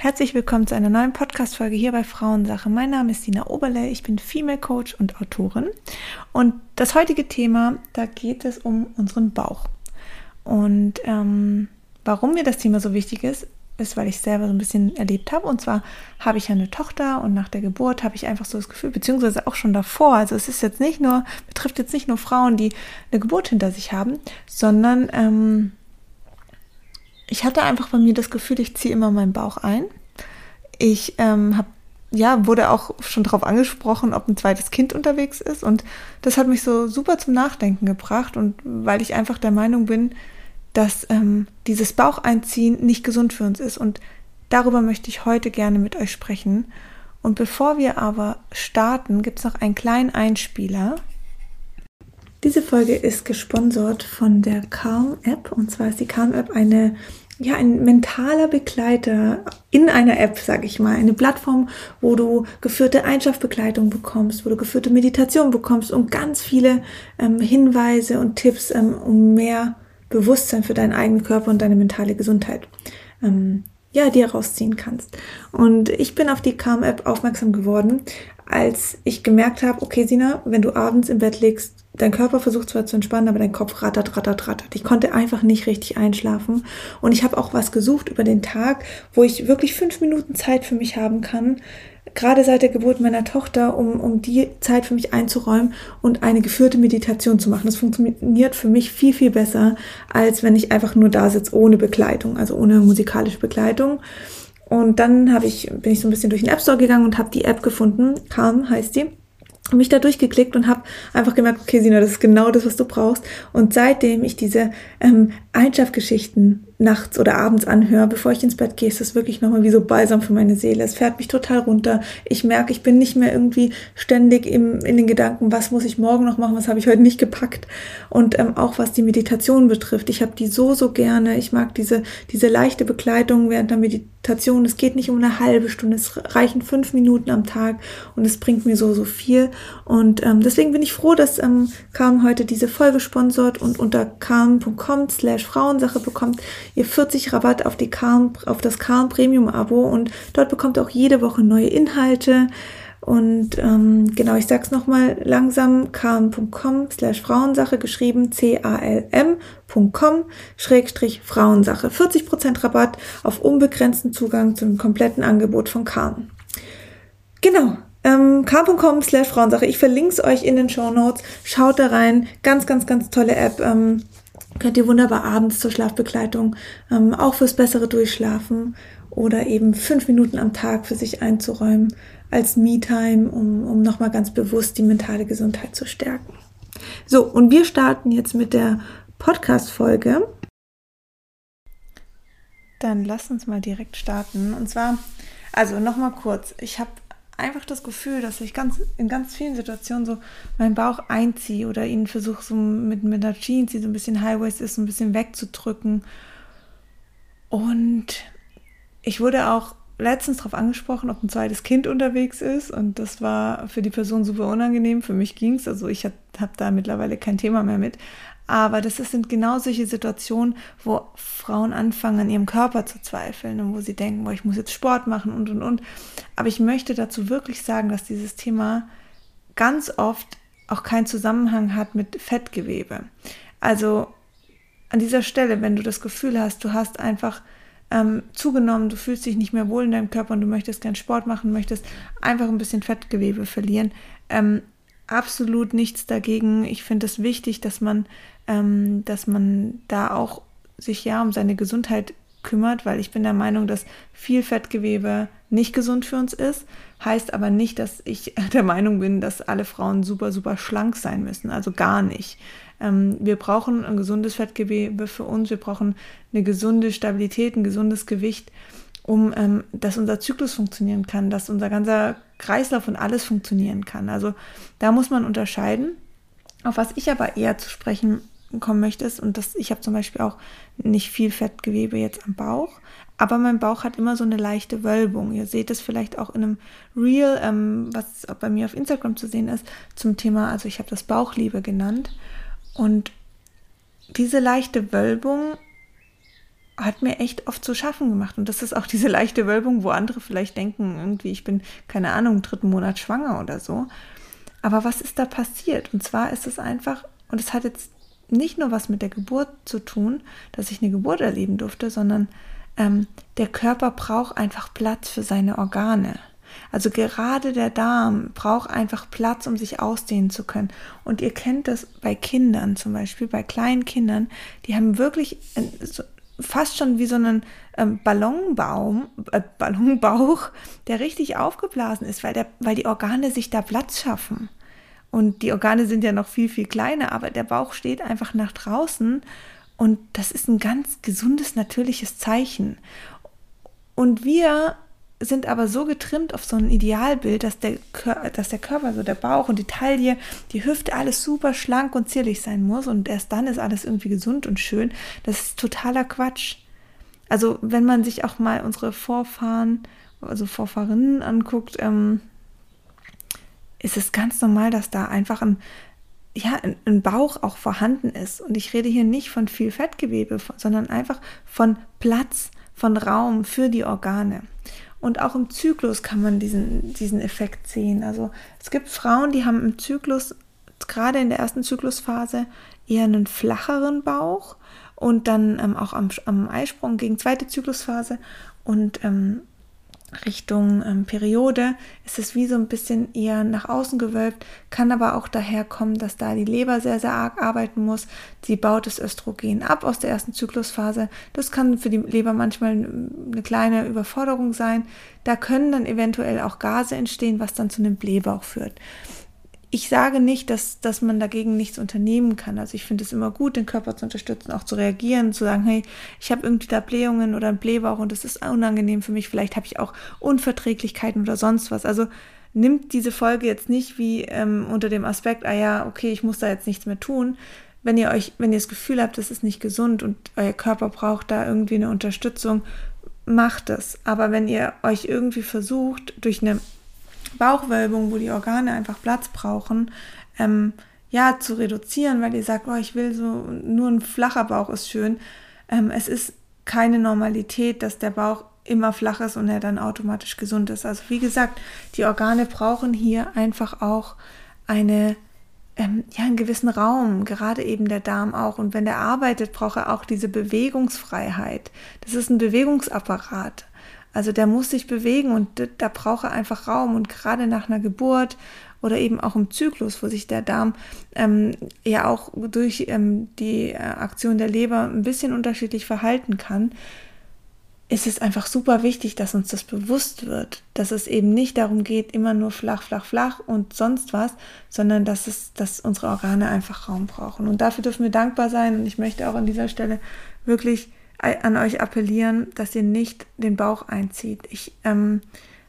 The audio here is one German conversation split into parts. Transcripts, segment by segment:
Herzlich willkommen zu einer neuen Podcast-Folge hier bei Frauensache. Mein Name ist Dina Oberle, ich bin Female Coach und Autorin. Und das heutige Thema, da geht es um unseren Bauch. Und ähm, warum mir das Thema so wichtig ist, ist, weil ich selber so ein bisschen erlebt habe. Und zwar habe ich ja eine Tochter und nach der Geburt habe ich einfach so das Gefühl, beziehungsweise auch schon davor, also es ist jetzt nicht nur, betrifft jetzt nicht nur Frauen, die eine Geburt hinter sich haben, sondern ähm, ich hatte einfach bei mir das Gefühl, ich ziehe immer meinen Bauch ein. Ich ähm, habe ja, wurde auch schon darauf angesprochen, ob ein zweites Kind unterwegs ist. Und das hat mich so super zum Nachdenken gebracht. Und weil ich einfach der Meinung bin, dass ähm, dieses Baucheinziehen nicht gesund für uns ist. Und darüber möchte ich heute gerne mit euch sprechen. Und bevor wir aber starten, gibt es noch einen kleinen Einspieler. Diese Folge ist gesponsert von der Calm App. Und zwar ist die Calm App eine ja, ein mentaler Begleiter in einer App, sag ich mal, eine Plattform, wo du geführte Einschlafbegleitung bekommst, wo du geführte Meditation bekommst und ganz viele ähm, Hinweise und Tipps, ähm, um mehr Bewusstsein für deinen eigenen Körper und deine mentale Gesundheit ähm, ja, dir rausziehen kannst. Und ich bin auf die Calm-App aufmerksam geworden, als ich gemerkt habe, okay, Sina, wenn du abends im Bett liegst, dein Körper versucht zwar zu entspannen, aber dein Kopf rattert, rattert, rattert. Ich konnte einfach nicht richtig einschlafen. Und ich habe auch was gesucht über den Tag, wo ich wirklich fünf Minuten Zeit für mich haben kann, gerade seit der Geburt meiner Tochter, um, um die Zeit für mich einzuräumen und eine geführte Meditation zu machen. Das funktioniert für mich viel, viel besser, als wenn ich einfach nur da sitze ohne Begleitung, also ohne musikalische Begleitung. Und dann habe ich, bin ich so ein bisschen durch den App Store gegangen und habe die App gefunden. Calm heißt die mich da durchgeklickt und habe einfach gemerkt, okay, Sina, das ist genau das, was du brauchst. Und seitdem ich diese ähm, Einschlafgeschichten nachts oder abends anhöre, bevor ich ins Bett gehe, ist das wirklich nochmal wie so balsam für meine Seele. Es fährt mich total runter. Ich merke, ich bin nicht mehr irgendwie ständig im, in den Gedanken, was muss ich morgen noch machen, was habe ich heute nicht gepackt. Und ähm, auch was die Meditation betrifft, ich habe die so, so gerne. Ich mag diese, diese leichte Begleitung während der Meditation. Es geht nicht um eine halbe Stunde, es reichen fünf Minuten am Tag und es bringt mir so, so viel. Und ähm, deswegen bin ich froh, dass ähm, Calm heute diese Folge sponsort und unter calm.com slash Frauensache bekommt ihr 40 Rabatt auf, die Calm, auf das Calm Premium Abo und dort bekommt ihr auch jede Woche neue Inhalte. Und ähm, genau, ich sag's nochmal langsam, calm.com slash Frauensache, geschrieben c-a-l-m.com schrägstrich Frauensache. 40% Rabatt auf unbegrenzten Zugang zum kompletten Angebot von Calm. Genau, ähm, calm.com slash Frauensache. Ich verlinke es euch in den Show Notes. Schaut da rein. Ganz, ganz, ganz tolle App. Ähm, könnt ihr wunderbar abends zur Schlafbegleitung, ähm, auch fürs bessere Durchschlafen oder eben fünf Minuten am Tag für sich einzuräumen als Me-Time, um, um nochmal ganz bewusst die mentale Gesundheit zu stärken. So, und wir starten jetzt mit der Podcast-Folge. Dann lass uns mal direkt starten. Und zwar, also nochmal kurz, ich habe einfach das Gefühl, dass ich ganz in ganz vielen Situationen so meinen Bauch einziehe oder ihn versuche so mit, mit einer Jeans, die so ein bisschen Highways ist, so ein bisschen wegzudrücken. Und ich wurde auch letztens darauf angesprochen, ob ein zweites Kind unterwegs ist. Und das war für die Person super unangenehm. Für mich ging es. Also ich habe hab da mittlerweile kein Thema mehr mit. Aber das sind genau solche Situationen, wo Frauen anfangen, an ihrem Körper zu zweifeln und wo sie denken, boah, ich muss jetzt Sport machen und, und, und. Aber ich möchte dazu wirklich sagen, dass dieses Thema ganz oft auch keinen Zusammenhang hat mit Fettgewebe. Also an dieser Stelle, wenn du das Gefühl hast, du hast einfach ähm, zugenommen, du fühlst dich nicht mehr wohl in deinem Körper und du möchtest gern Sport machen, möchtest einfach ein bisschen Fettgewebe verlieren, ähm, absolut nichts dagegen. Ich finde es wichtig, dass man, ähm, dass man da auch sich ja um seine Gesundheit kümmert, weil ich bin der Meinung, dass viel Fettgewebe nicht gesund für uns ist. Heißt aber nicht, dass ich der Meinung bin, dass alle Frauen super, super schlank sein müssen. Also gar nicht. Ähm, wir brauchen ein gesundes Fettgewebe für uns. Wir brauchen eine gesunde Stabilität, ein gesundes Gewicht, um ähm, dass unser Zyklus funktionieren kann, dass unser ganzer Kreislauf und alles funktionieren kann. Also da muss man unterscheiden. Auf was ich aber eher zu sprechen kommen möchte, ist, und das, ich habe zum Beispiel auch nicht viel Fettgewebe jetzt am Bauch, aber mein Bauch hat immer so eine leichte Wölbung. Ihr seht es vielleicht auch in einem Reel, ähm, was bei mir auf Instagram zu sehen ist, zum Thema, also ich habe das Bauchliebe genannt. Und diese leichte Wölbung hat mir echt oft zu schaffen gemacht. Und das ist auch diese leichte Wölbung, wo andere vielleicht denken, irgendwie, ich bin, keine Ahnung, im dritten Monat schwanger oder so. Aber was ist da passiert? Und zwar ist es einfach, und es hat jetzt nicht nur was mit der Geburt zu tun, dass ich eine Geburt erleben durfte, sondern ähm, der Körper braucht einfach Platz für seine Organe. Also gerade der Darm braucht einfach Platz, um sich ausdehnen zu können. Und ihr kennt das bei Kindern zum Beispiel, bei kleinen Kindern, die haben wirklich fast schon wie so einen ähm, Ballonbaum, äh, Ballonbauch, der richtig aufgeblasen ist, weil, der, weil die Organe sich da Platz schaffen. Und die Organe sind ja noch viel, viel kleiner, aber der Bauch steht einfach nach draußen und das ist ein ganz gesundes, natürliches Zeichen. Und wir sind aber so getrimmt auf so ein Idealbild, dass der, dass der Körper, so der Bauch und die Taille, die Hüfte, alles super schlank und zierlich sein muss und erst dann ist alles irgendwie gesund und schön. Das ist totaler Quatsch. Also wenn man sich auch mal unsere Vorfahren, also Vorfahrinnen anguckt, ähm, ist es ganz normal, dass da einfach ein, ja, ein Bauch auch vorhanden ist. Und ich rede hier nicht von viel Fettgewebe, sondern einfach von Platz, von Raum für die Organe. Und auch im Zyklus kann man diesen, diesen Effekt sehen. Also es gibt Frauen, die haben im Zyklus, gerade in der ersten Zyklusphase, eher einen flacheren Bauch und dann ähm, auch am, am Eisprung gegen zweite Zyklusphase und ähm, Richtung ähm, Periode ist es wie so ein bisschen eher nach außen gewölbt, kann aber auch daher kommen, dass da die Leber sehr, sehr arg arbeiten muss. Sie baut das Östrogen ab aus der ersten Zyklusphase. Das kann für die Leber manchmal eine kleine Überforderung sein. Da können dann eventuell auch Gase entstehen, was dann zu einem Blähbauch führt ich sage nicht, dass, dass man dagegen nichts unternehmen kann. Also ich finde es immer gut, den Körper zu unterstützen, auch zu reagieren, zu sagen, hey, ich habe irgendwie da Blähungen oder einen Blähbauch und das ist unangenehm für mich. Vielleicht habe ich auch Unverträglichkeiten oder sonst was. Also nimmt diese Folge jetzt nicht wie ähm, unter dem Aspekt, ah ja, okay, ich muss da jetzt nichts mehr tun. Wenn ihr euch, wenn ihr das Gefühl habt, das ist nicht gesund und euer Körper braucht da irgendwie eine Unterstützung, macht es. Aber wenn ihr euch irgendwie versucht, durch eine Bauchwölbung, wo die Organe einfach Platz brauchen, ähm, ja, zu reduzieren, weil ihr sagt, oh, ich will so, nur ein flacher Bauch ist schön. Ähm, es ist keine Normalität, dass der Bauch immer flach ist und er dann automatisch gesund ist. Also wie gesagt, die Organe brauchen hier einfach auch eine, ähm, ja, einen gewissen Raum, gerade eben der Darm auch. Und wenn der arbeitet, braucht er auch diese Bewegungsfreiheit. Das ist ein Bewegungsapparat. Also der muss sich bewegen und da braucht er einfach Raum. Und gerade nach einer Geburt oder eben auch im Zyklus, wo sich der Darm ähm, ja auch durch ähm, die äh, Aktion der Leber ein bisschen unterschiedlich verhalten kann, ist es einfach super wichtig, dass uns das bewusst wird, dass es eben nicht darum geht, immer nur flach, flach, flach und sonst was, sondern dass es, dass unsere Organe einfach Raum brauchen. Und dafür dürfen wir dankbar sein. Und ich möchte auch an dieser Stelle wirklich an euch appellieren, dass ihr nicht den Bauch einzieht. Ich ähm,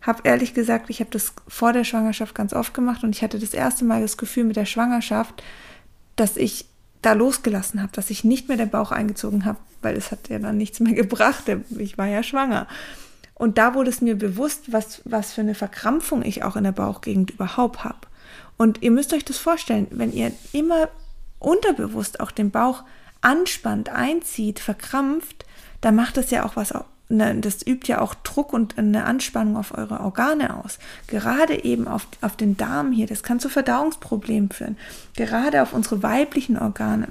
habe ehrlich gesagt, ich habe das vor der Schwangerschaft ganz oft gemacht und ich hatte das erste Mal das Gefühl mit der Schwangerschaft, dass ich da losgelassen habe, dass ich nicht mehr den Bauch eingezogen habe, weil es hat ja dann nichts mehr gebracht. Ich war ja schwanger. Und da wurde es mir bewusst, was, was für eine Verkrampfung ich auch in der Bauchgegend überhaupt habe. Und ihr müsst euch das vorstellen, wenn ihr immer unterbewusst auch den Bauch anspannt, einzieht, verkrampft, dann macht das ja auch was, ne, das übt ja auch Druck und eine Anspannung auf eure Organe aus. Gerade eben auf, auf den Darm hier, das kann zu Verdauungsproblemen führen. Gerade auf unsere weiblichen Organe.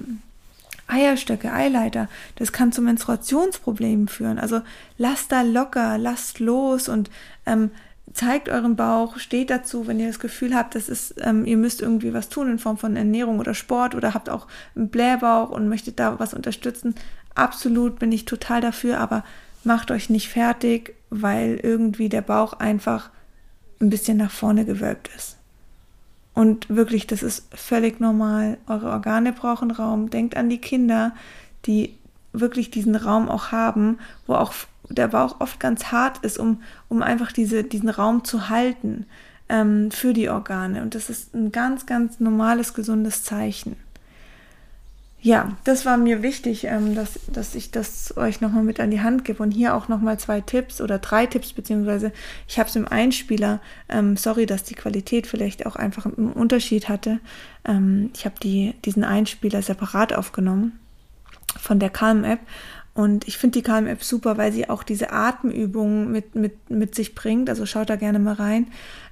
Eierstöcke, Eileiter, das kann zu Menstruationsproblemen führen. Also lasst da locker, lasst los und ähm, zeigt euren Bauch, steht dazu, wenn ihr das Gefühl habt, das ist, ähm, ihr müsst irgendwie was tun in Form von Ernährung oder Sport oder habt auch einen Blähbauch und möchtet da was unterstützen. Absolut bin ich total dafür, aber macht euch nicht fertig, weil irgendwie der Bauch einfach ein bisschen nach vorne gewölbt ist. Und wirklich, das ist völlig normal. Eure Organe brauchen Raum. Denkt an die Kinder, die wirklich diesen Raum auch haben, wo auch der Bauch oft ganz hart ist, um, um einfach diese, diesen Raum zu halten ähm, für die Organe. Und das ist ein ganz, ganz normales, gesundes Zeichen. Ja, das war mir wichtig, ähm, dass, dass ich das euch nochmal mit an die Hand gebe. Und hier auch nochmal zwei Tipps oder drei Tipps, beziehungsweise ich habe es im Einspieler. Ähm, sorry, dass die Qualität vielleicht auch einfach einen Unterschied hatte. Ähm, ich habe die, diesen Einspieler separat aufgenommen von der Calm-App Und ich finde die KM-App super, weil sie auch diese Atemübungen mit, mit, mit sich bringt. Also schaut da gerne mal rein.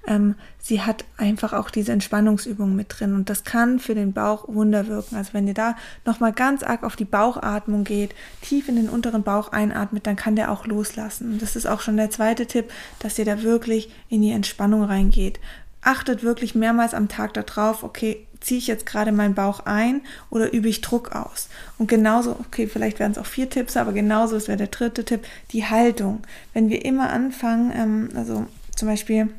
Ähm, sie hat einfach auch diese Entspannungsübungen mit drin und das kann für den Bauch Wunder wirken. Also wenn ihr da nochmal ganz arg auf die Bauchatmung geht, tief in den unteren Bauch einatmet, dann kann der auch loslassen. Und das ist auch schon der zweite Tipp, dass ihr da wirklich in die Entspannung reingeht. Achtet wirklich mehrmals am Tag darauf, okay, ziehe ich jetzt gerade meinen Bauch ein oder übe ich Druck aus? Und genauso, okay, vielleicht wären es auch vier Tipps, aber genauso, wäre der dritte Tipp, die Haltung. Wenn wir immer anfangen, ähm, also zum Beispiel,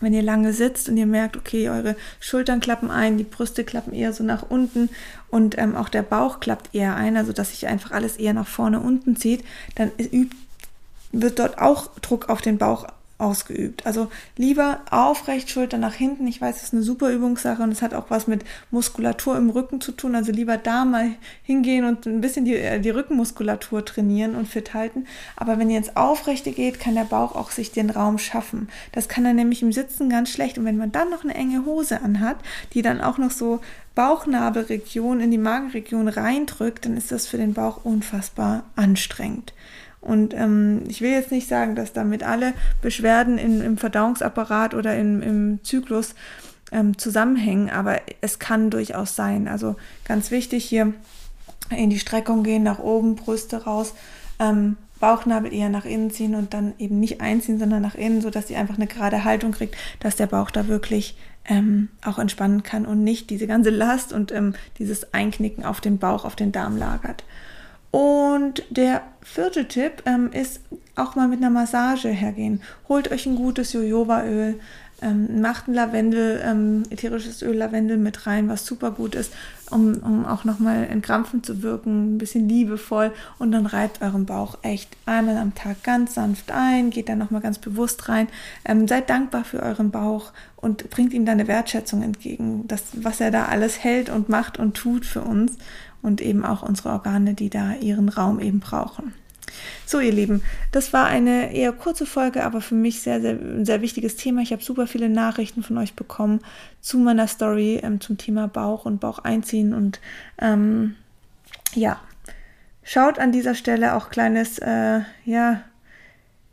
wenn ihr lange sitzt und ihr merkt, okay, eure Schultern klappen ein, die Brüste klappen eher so nach unten und ähm, auch der Bauch klappt eher ein, also dass sich einfach alles eher nach vorne unten zieht, dann übt, wird dort auch Druck auf den Bauch ausgeübt. Also lieber aufrecht, Schulter nach hinten. Ich weiß, das ist eine super Übungssache und es hat auch was mit Muskulatur im Rücken zu tun. Also lieber da mal hingehen und ein bisschen die, äh, die Rückenmuskulatur trainieren und fit halten. Aber wenn ihr ins Aufrechte geht, kann der Bauch auch sich den Raum schaffen. Das kann er nämlich im Sitzen ganz schlecht. Und wenn man dann noch eine enge Hose anhat, die dann auch noch so Bauchnabelregion in die Magenregion reindrückt, dann ist das für den Bauch unfassbar anstrengend. Und ähm, ich will jetzt nicht sagen, dass damit alle Beschwerden in, im Verdauungsapparat oder in, im Zyklus ähm, zusammenhängen, aber es kann durchaus sein. Also ganz wichtig hier in die Streckung gehen, nach oben, Brüste raus, ähm, Bauchnabel eher nach innen ziehen und dann eben nicht einziehen, sondern nach innen, sodass sie einfach eine gerade Haltung kriegt, dass der Bauch da wirklich ähm, auch entspannen kann und nicht diese ganze Last und ähm, dieses Einknicken auf den Bauch, auf den Darm lagert. Und der vierte Tipp ähm, ist auch mal mit einer Massage hergehen. Holt euch ein gutes Jojobaöl, ähm, macht ein Lavendel, ähm, ätherisches Öl Lavendel mit rein, was super gut ist, um, um auch nochmal entkrampfend zu wirken, ein bisschen liebevoll und dann reibt euren Bauch echt einmal am Tag ganz sanft ein, geht dann nochmal ganz bewusst rein. Ähm, seid dankbar für euren Bauch und bringt ihm da eine Wertschätzung entgegen, das, was er da alles hält und macht und tut für uns und eben auch unsere Organe, die da ihren Raum eben brauchen. So, ihr Lieben, das war eine eher kurze Folge, aber für mich sehr, sehr, sehr wichtiges Thema. Ich habe super viele Nachrichten von euch bekommen zu meiner Story ähm, zum Thema Bauch und Bauch einziehen und ähm, ja, schaut an dieser Stelle auch kleines, äh, ja,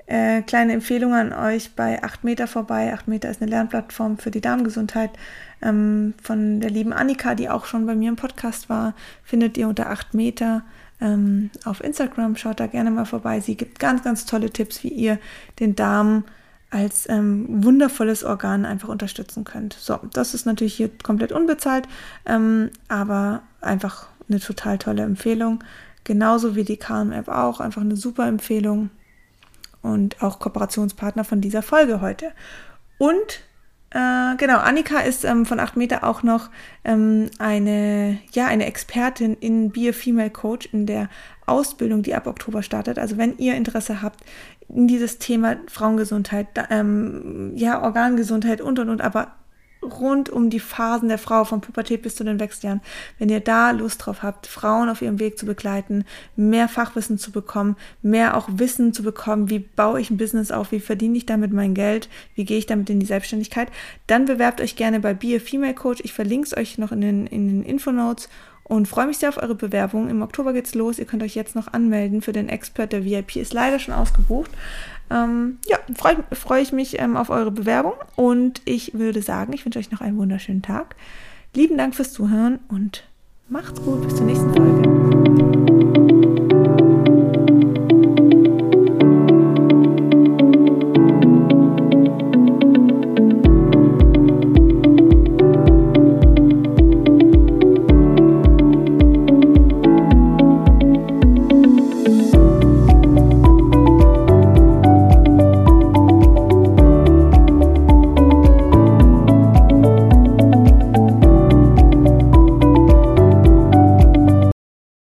äh, kleine Empfehlung an euch bei 8 Meter vorbei. 8 Meter ist eine Lernplattform für die Darmgesundheit ähm, von der lieben Annika, die auch schon bei mir im Podcast war. Findet ihr unter 8 Meter ähm, auf Instagram. Schaut da gerne mal vorbei. Sie gibt ganz, ganz tolle Tipps, wie ihr den Darm als ähm, wundervolles Organ einfach unterstützen könnt. So, das ist natürlich hier komplett unbezahlt, ähm, aber einfach eine total tolle Empfehlung. Genauso wie die Calm-App auch, einfach eine super Empfehlung und auch Kooperationspartner von dieser Folge heute. Und äh, genau, Annika ist ähm, von 8 Meter auch noch ähm, eine, ja, eine Expertin in Be Female Coach in der Ausbildung, die ab Oktober startet. Also wenn ihr Interesse habt in dieses Thema Frauengesundheit, ähm, ja, Organgesundheit und und und, aber rund um die Phasen der Frau, von Pubertät bis zu den Wechseljahren. Wenn ihr da Lust drauf habt, Frauen auf ihrem Weg zu begleiten, mehr Fachwissen zu bekommen, mehr auch Wissen zu bekommen, wie baue ich ein Business auf, wie verdiene ich damit mein Geld, wie gehe ich damit in die Selbstständigkeit, dann bewerbt euch gerne bei Be a Female Coach. Ich verlinke es euch noch in den, in den Infonotes und freue mich sehr auf eure Bewerbung. Im Oktober geht's los. Ihr könnt euch jetzt noch anmelden für den Expert. Der VIP ist leider schon ausgebucht. Ähm, ja, freue freu ich mich ähm, auf eure Bewerbung und ich würde sagen, ich wünsche euch noch einen wunderschönen Tag. Lieben Dank fürs Zuhören und macht's gut. Bis zur nächsten Folge.